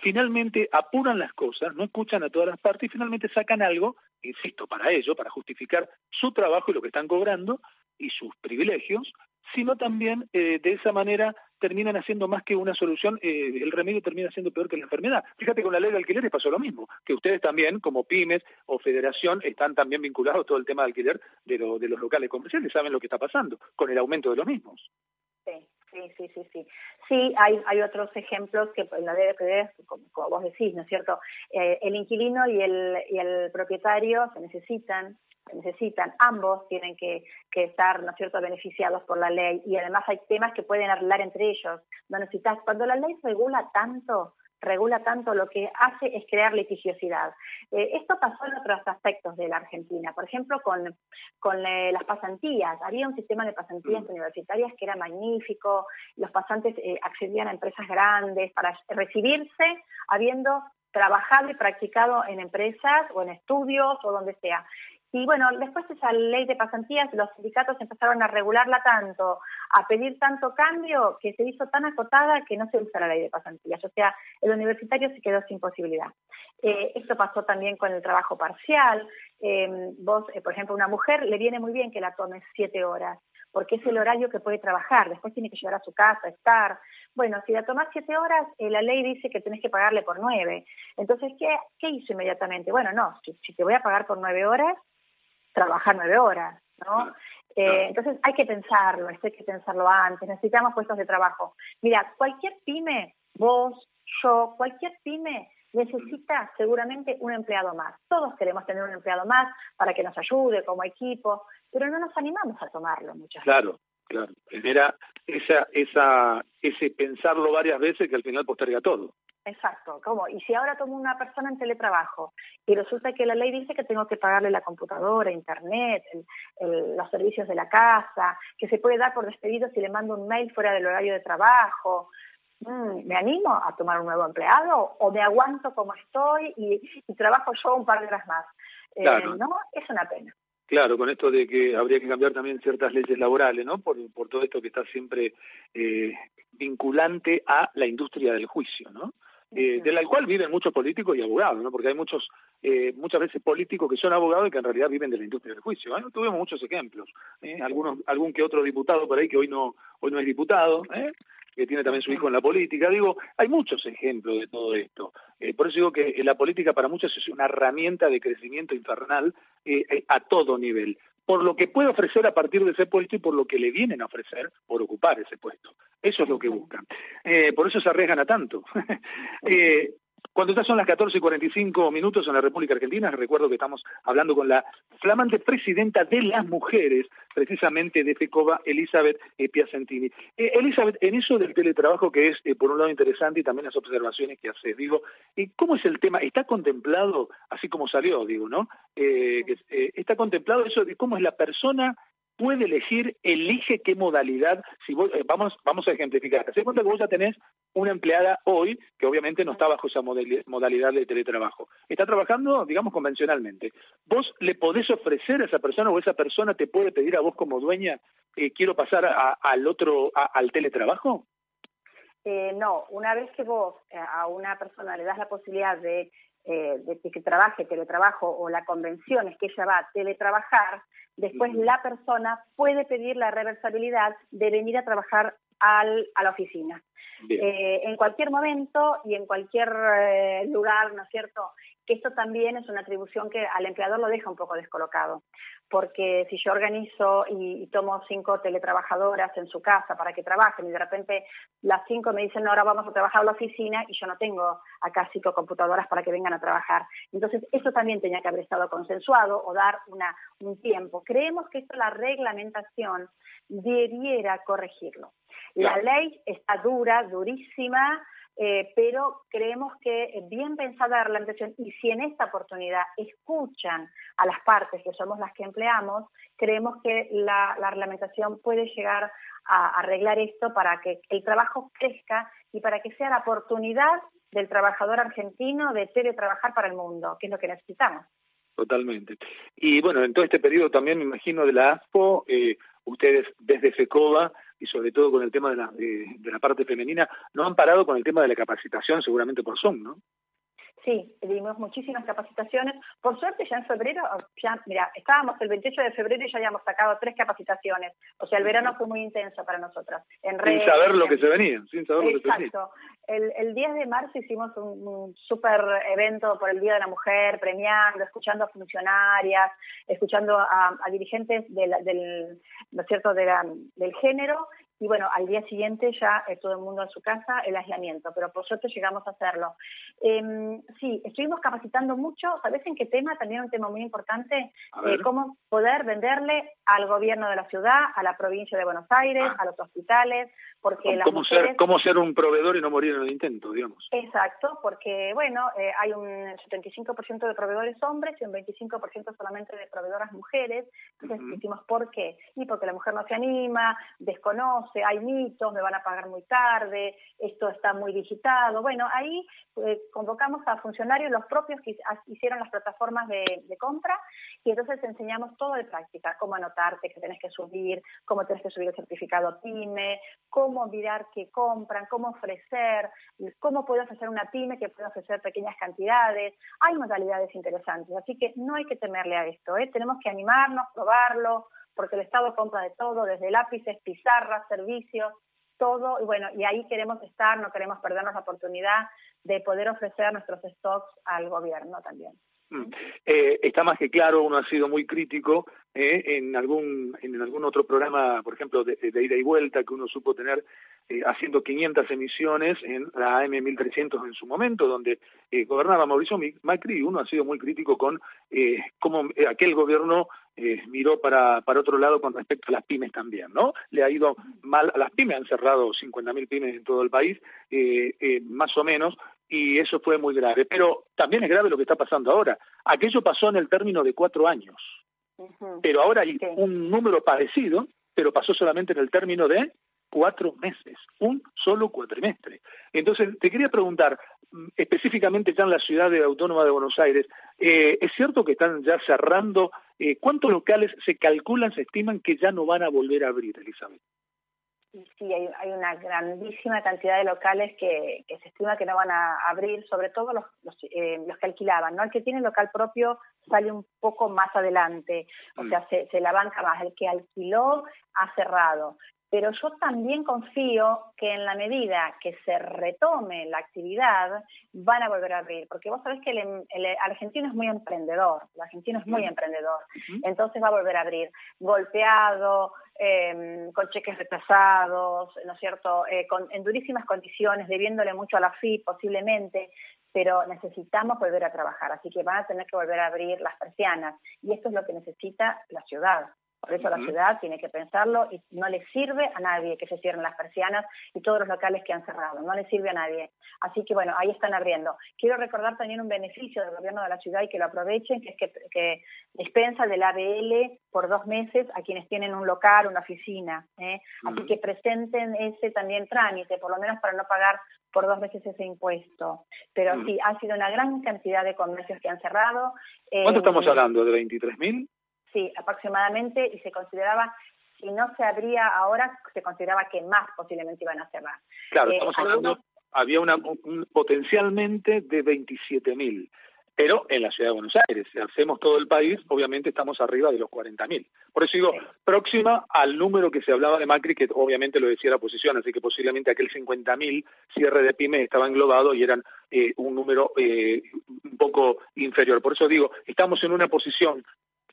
finalmente apuran las cosas, no escuchan a todas las partes y finalmente sacan algo, insisto, para ello, para justificar su trabajo y lo que están cobrando y sus privilegios, sino también eh, de esa manera terminan haciendo más que una solución, eh, el remedio termina siendo peor que la enfermedad. Fíjate con la ley de alquileres pasó lo mismo, que ustedes también, como pymes o federación, están también vinculados a todo el tema de alquiler de, lo- de los locales comerciales, saben lo que está pasando con el aumento de los mismos. Sí, sí, sí, sí, sí. Sí, hay, hay otros ejemplos que en la DDPD, como, como vos decís, ¿no es cierto? Eh, el inquilino y el, y el propietario se necesitan, necesitan, ambos tienen que, que estar, ¿no es cierto?, beneficiados por la ley y además hay temas que pueden arreglar entre ellos. No necesitas, cuando la ley regula tanto, regula tanto, lo que hace es crear litigiosidad. Eh, esto pasó en otros aspectos de la Argentina, por ejemplo, con, con eh, las pasantías. Había un sistema de pasantías universitarias que era magnífico, los pasantes eh, accedían a empresas grandes para recibirse habiendo trabajado y practicado en empresas o en estudios o donde sea. Y bueno, después de esa ley de pasantías, los sindicatos empezaron a regularla tanto, a pedir tanto cambio, que se hizo tan acotada que no se usa la ley de pasantías. O sea, el universitario se quedó sin posibilidad. Eh, esto pasó también con el trabajo parcial. Eh, vos, eh, por ejemplo, una mujer le viene muy bien que la tomes siete horas, porque es el horario que puede trabajar, después tiene que llegar a su casa, estar. Bueno, si la tomás siete horas, eh, la ley dice que tenés que pagarle por nueve. Entonces, ¿qué, qué hizo inmediatamente? Bueno, no, si, si te voy a pagar por nueve horas, trabajar nueve horas, ¿no? Eh, entonces hay que pensarlo, hay que pensarlo antes, necesitamos puestos de trabajo. Mira, cualquier pyme, vos, yo, cualquier pyme necesita seguramente un empleado más. Todos queremos tener un empleado más para que nos ayude como equipo, pero no nos animamos a tomarlo muchas Claro, claro. Genera esa, esa, ese pensarlo varias veces que al final posterga todo. Exacto, ¿cómo? Y si ahora tomo una persona en teletrabajo y resulta que la ley dice que tengo que pagarle la computadora, internet, el, el, los servicios de la casa, que se puede dar por despedido si le mando un mail fuera del horario de trabajo, mm, ¿me animo a tomar un nuevo empleado o me aguanto como estoy y, y trabajo yo un par de horas más? Eh, Claro. ¿No? Es una pena. Claro, con esto de que habría que cambiar también ciertas leyes laborales, ¿no? Por, por todo esto que está siempre eh, vinculante a la industria del juicio, ¿no? Eh, de la cual viven muchos políticos y abogados, ¿no? Porque hay muchos, eh, muchas veces políticos que son abogados y que en realidad viven de la industria del juicio. ¿eh? Tuvimos muchos ejemplos, ¿eh? algunos, algún que otro diputado por ahí que hoy no, hoy no es diputado, ¿eh? que tiene también su hijo en la política. Digo, hay muchos ejemplos de todo esto. Por eso digo que la política para muchos es una herramienta de crecimiento infernal a todo nivel por lo que puede ofrecer a partir de ese puesto y por lo que le vienen a ofrecer por ocupar ese puesto. Eso es lo que buscan. Eh, por eso se arriesgan a tanto. eh, cuando ya son las 14 y 45 minutos en la República Argentina, recuerdo que estamos hablando con la flamante presidenta de las mujeres, precisamente de FECOBA, Elizabeth eh, Piacentini. Eh, Elizabeth, en eso del teletrabajo que es, eh, por un lado, interesante y también las observaciones que haces, digo, eh, ¿cómo es el tema? ¿Está contemplado, así como salió, digo, ¿no? Eh, ¿Está contemplado eso de cómo es la persona puede elegir, elige qué modalidad, si vos, eh, vamos, vamos a ejemplificar, se cuenta que vos ya tenés una empleada hoy que obviamente no está bajo esa modali- modalidad de teletrabajo, está trabajando, digamos, convencionalmente. ¿Vos le podés ofrecer a esa persona o esa persona te puede pedir a vos como dueña, eh, quiero pasar al otro, a- al teletrabajo? Eh, no, una vez que vos eh, a una persona le das la posibilidad de, eh, de que trabaje teletrabajo o la convención es que ella va a teletrabajar, después la persona puede pedir la reversibilidad de venir a trabajar al, a la oficina. Eh, en cualquier momento y en cualquier eh, lugar, ¿no es cierto? Que esto también es una atribución que al empleador lo deja un poco descolocado, porque si yo organizo y, y tomo cinco teletrabajadoras en su casa para que trabajen y de repente las cinco me dicen, no, ahora vamos a trabajar a la oficina y yo no tengo acá cinco computadoras para que vengan a trabajar. Entonces, eso también tenía que haber estado consensuado o dar una, un tiempo. Creemos que esto la reglamentación debiera corregirlo. La ley está dura, durísima, eh, pero creemos que bien pensada la reglamentación y si en esta oportunidad escuchan a las partes que somos las que empleamos, creemos que la, la reglamentación puede llegar a arreglar esto para que el trabajo crezca y para que sea la oportunidad del trabajador argentino de teletrabajar para el mundo, que es lo que necesitamos. Totalmente. Y bueno, en todo este periodo también me imagino de la ASPO, eh, ustedes desde FECOBA y sobre todo con el tema de la, de, de la parte femenina, no han parado con el tema de la capacitación seguramente por Zoom, ¿no? Sí, dimos muchísimas capacitaciones. Por suerte ya en febrero, ya, mira, estábamos el 28 de febrero y ya habíamos sacado tres capacitaciones. O sea, el verano fue muy intenso para nosotras. En Sin redes, saber lo en- que se venía, sin saber lo que se venía. Exacto. El, el 10 de marzo hicimos un, un súper evento por el Día de la Mujer, premiando, escuchando a funcionarias, escuchando a, a dirigentes del, ¿no es cierto? de la- del género. Y bueno, al día siguiente ya eh, todo el mundo en su casa, el aislamiento, pero por suerte llegamos a hacerlo. Em, sí, estuvimos capacitando mucho. ¿Sabes en qué tema? También un tema muy importante, eh, cómo poder venderle al gobierno de la ciudad, a la provincia de Buenos Aires, a los hospitales, porque las ¿Cómo mujeres... ser, ¿Cómo ser un proveedor y no morir en el intento, digamos? Exacto, porque bueno, eh, hay un 75% de proveedores hombres y un 25% solamente de proveedoras mujeres. Entonces Ujú. decimos, ¿por qué? Y porque la mujer no se anima, desconoce, hay mitos, me van a pagar muy tarde, esto está muy digitado. Bueno, ahí eh, convocamos a funcionarios, los propios que hic- hicieron las plataformas de, de compra, y entonces enseñamos todo de práctica, cómo anotarte, que tenés que subir, cómo tenés que subir el certificado PYME, cómo mirar qué compran, cómo ofrecer, cómo puede ofrecer una pyme que puede ofrecer pequeñas cantidades. Hay modalidades interesantes, así que no hay que temerle a esto, ¿eh? tenemos que animarnos, probarlo, porque el Estado compra de todo, desde lápices, pizarras, servicios, todo, y bueno, y ahí queremos estar, no queremos perdernos la oportunidad de poder ofrecer nuestros stocks al gobierno también. Mm. Eh, está más que claro, uno ha sido muy crítico eh, en algún en algún otro programa, por ejemplo, de, de ida y vuelta que uno supo tener eh, haciendo 500 emisiones en la AM 1300 en su momento, donde eh, gobernaba Mauricio Macri, y uno ha sido muy crítico con eh, cómo eh, aquel gobierno eh, miró para, para otro lado con respecto a las pymes también, ¿no? Le ha ido mal a las pymes, han cerrado 50.000 pymes en todo el país, eh, eh, más o menos, y eso fue muy grave. Pero también es grave lo que está pasando ahora. Aquello pasó en el término de cuatro años, pero ahora hay un número parecido, pero pasó solamente en el término de cuatro meses, un solo cuatrimestre. Entonces, te quería preguntar, mm, específicamente ya en la ciudad de Autónoma de Buenos Aires, eh, ¿es cierto que están ya cerrando? Eh, ¿Cuántos locales se calculan, se estiman que ya no van a volver a abrir, Elizabeth? Sí, hay, hay una grandísima cantidad de locales que, que, se estima que no van a abrir, sobre todo los, los, eh, los que alquilaban, ¿no? El que tiene local propio sale un poco más adelante, o sea, se, se la banca más. El que alquiló ha cerrado pero yo también confío que en la medida que se retome la actividad van a volver a abrir, porque vos sabés que el, el argentino es muy emprendedor, el argentino es muy emprendedor, entonces va a volver a abrir, golpeado, eh, con cheques retrasados, ¿no es cierto?, eh, con, en durísimas condiciones, debiéndole mucho a la FI posiblemente, pero necesitamos volver a trabajar, así que van a tener que volver a abrir las persianas, y esto es lo que necesita la ciudad. Por eso la ciudad tiene que pensarlo y no le sirve a nadie que se cierren las persianas y todos los locales que han cerrado, no le sirve a nadie. Así que bueno, ahí están abriendo. Quiero recordar también un beneficio del gobierno de la ciudad y que lo aprovechen, que es que, que dispensa del ABL por dos meses a quienes tienen un local, una oficina. ¿eh? Así que presenten ese también trámite, por lo menos para no pagar por dos meses ese impuesto. Pero sí, ha sido una gran cantidad de comercios que han cerrado. ¿Cuánto eh, estamos hablando? ¿De 23.000? Sí, aproximadamente, y se consideraba, si no se abría ahora, se consideraba que más posiblemente iban a cerrar. Claro, eh, estamos hablando, algunos... había una, un, potencialmente de 27.000, pero en la ciudad de Buenos Aires, si hacemos todo el país, obviamente estamos arriba de los 40.000. Por eso digo, sí. próxima al número que se hablaba de Macri, que obviamente lo decía la oposición, así que posiblemente aquel 50.000 cierre de pymes estaba englobado y eran eh, un número eh, un poco inferior. Por eso digo, estamos en una posición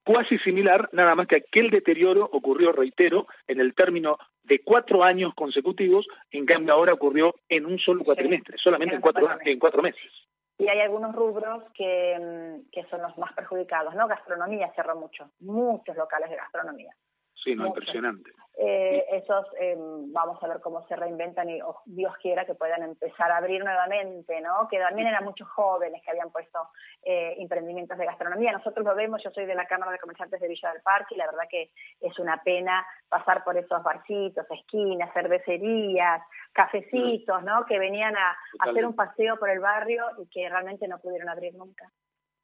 cuasi similar, nada más que aquel deterioro ocurrió, reitero, en el término de cuatro años consecutivos, en cambio ahora ocurrió en un solo cuatrimestre, solamente en cuatro, en cuatro meses. Y hay algunos rubros que, que son los más perjudicados, ¿no? Gastronomía cerró mucho, muchos locales de gastronomía. Sí, no, impresionante. Eh, esos eh, vamos a ver cómo se reinventan y oh, Dios quiera que puedan empezar a abrir nuevamente, ¿no? Que también eran muchos jóvenes que habían puesto eh, emprendimientos de gastronomía. Nosotros lo vemos, yo soy de la Cámara de Comerciantes de Villa del Parque y la verdad que es una pena pasar por esos barcitos, esquinas, cervecerías, cafecitos, ¿no? Que venían a, a hacer un paseo por el barrio y que realmente no pudieron abrir nunca.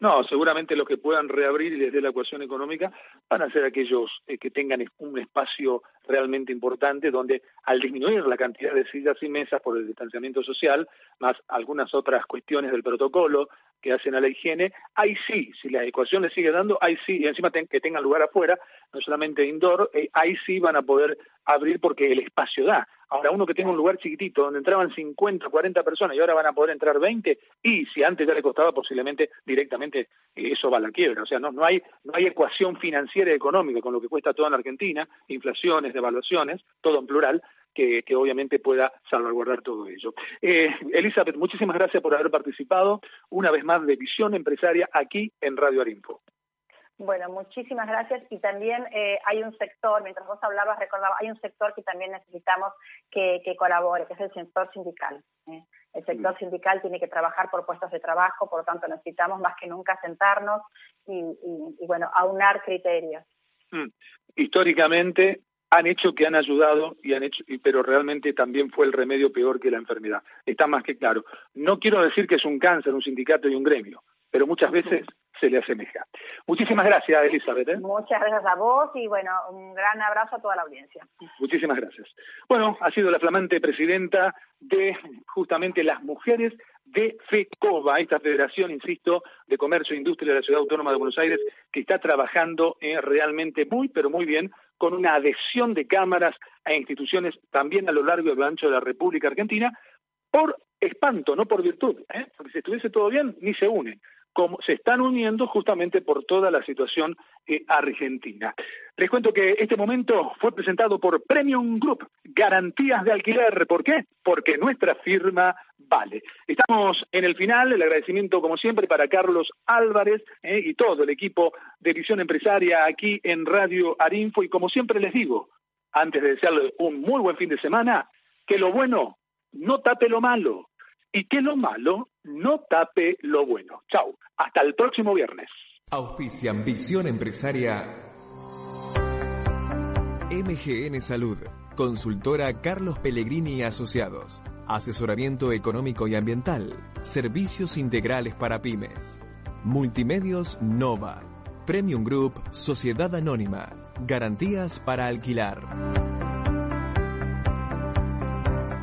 No, seguramente los que puedan reabrir desde la ecuación económica van a ser aquellos eh, que tengan un espacio realmente importante donde al disminuir la cantidad de sillas y mesas por el distanciamiento social, más algunas otras cuestiones del protocolo que hacen a la higiene, ahí sí, si la ecuación le sigue dando, ahí sí, y encima que tengan lugar afuera, no solamente indoor, eh, ahí sí van a poder abrir porque el espacio da. Ahora, uno que tenga un lugar chiquitito donde entraban 50, 40 personas y ahora van a poder entrar 20, y si antes ya le costaba, posiblemente directamente eh, eso va a la quiebra. O sea, no, no, hay, no hay ecuación financiera y económica con lo que cuesta todo en Argentina, inflaciones, devaluaciones, todo en plural, que, que, obviamente pueda salvaguardar todo ello. Eh, Elizabeth, muchísimas gracias por haber participado una vez más de Visión Empresaria aquí en Radio Arinfo. Bueno, muchísimas gracias. Y también eh, hay un sector, mientras vos hablabas, recordaba, hay un sector que también necesitamos que, que colabore, que es el sector sindical. ¿eh? El sector mm. sindical tiene que trabajar por puestos de trabajo, por lo tanto necesitamos más que nunca sentarnos y, y, y bueno, aunar criterios. Mm. Históricamente han hecho que han ayudado y han hecho pero realmente también fue el remedio peor que la enfermedad está más que claro no quiero decir que es un cáncer un sindicato y un gremio pero muchas veces se le asemeja. Muchísimas gracias, Elizabeth. ¿eh? Muchas gracias a vos y bueno, un gran abrazo a toda la audiencia. Muchísimas gracias. Bueno, ha sido la flamante presidenta de justamente las mujeres de FECOBA, esta federación, insisto, de comercio e industria de la Ciudad Autónoma de Buenos Aires, que está trabajando eh, realmente muy, pero muy bien, con una adhesión de cámaras a instituciones también a lo largo y a lo ancho de la República Argentina, por espanto, no por virtud, ¿eh? porque si estuviese todo bien, ni se unen como se están uniendo justamente por toda la situación eh, argentina. Les cuento que este momento fue presentado por Premium Group, garantías de alquiler. ¿Por qué? Porque nuestra firma vale. Estamos en el final, el agradecimiento como siempre para Carlos Álvarez eh, y todo el equipo de Visión Empresaria aquí en Radio Arinfo y como siempre les digo, antes de desearles un muy buen fin de semana, que lo bueno no tape lo malo y que lo malo no tape lo bueno. Chau, hasta el próximo viernes. Auspician Visión Empresaria. MGN Salud, consultora Carlos Pellegrini y Asociados, asesoramiento económico y ambiental, servicios integrales para pymes, multimedios Nova, Premium Group, Sociedad Anónima, garantías para alquilar.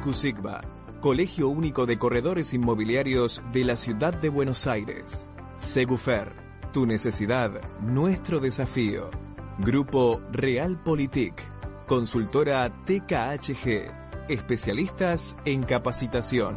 Cusigba, Colegio Único de Corredores Inmobiliarios de la Ciudad de Buenos Aires. Segufer, tu necesidad, nuestro desafío. Grupo Realpolitik, consultora TKHG, especialistas en capacitación.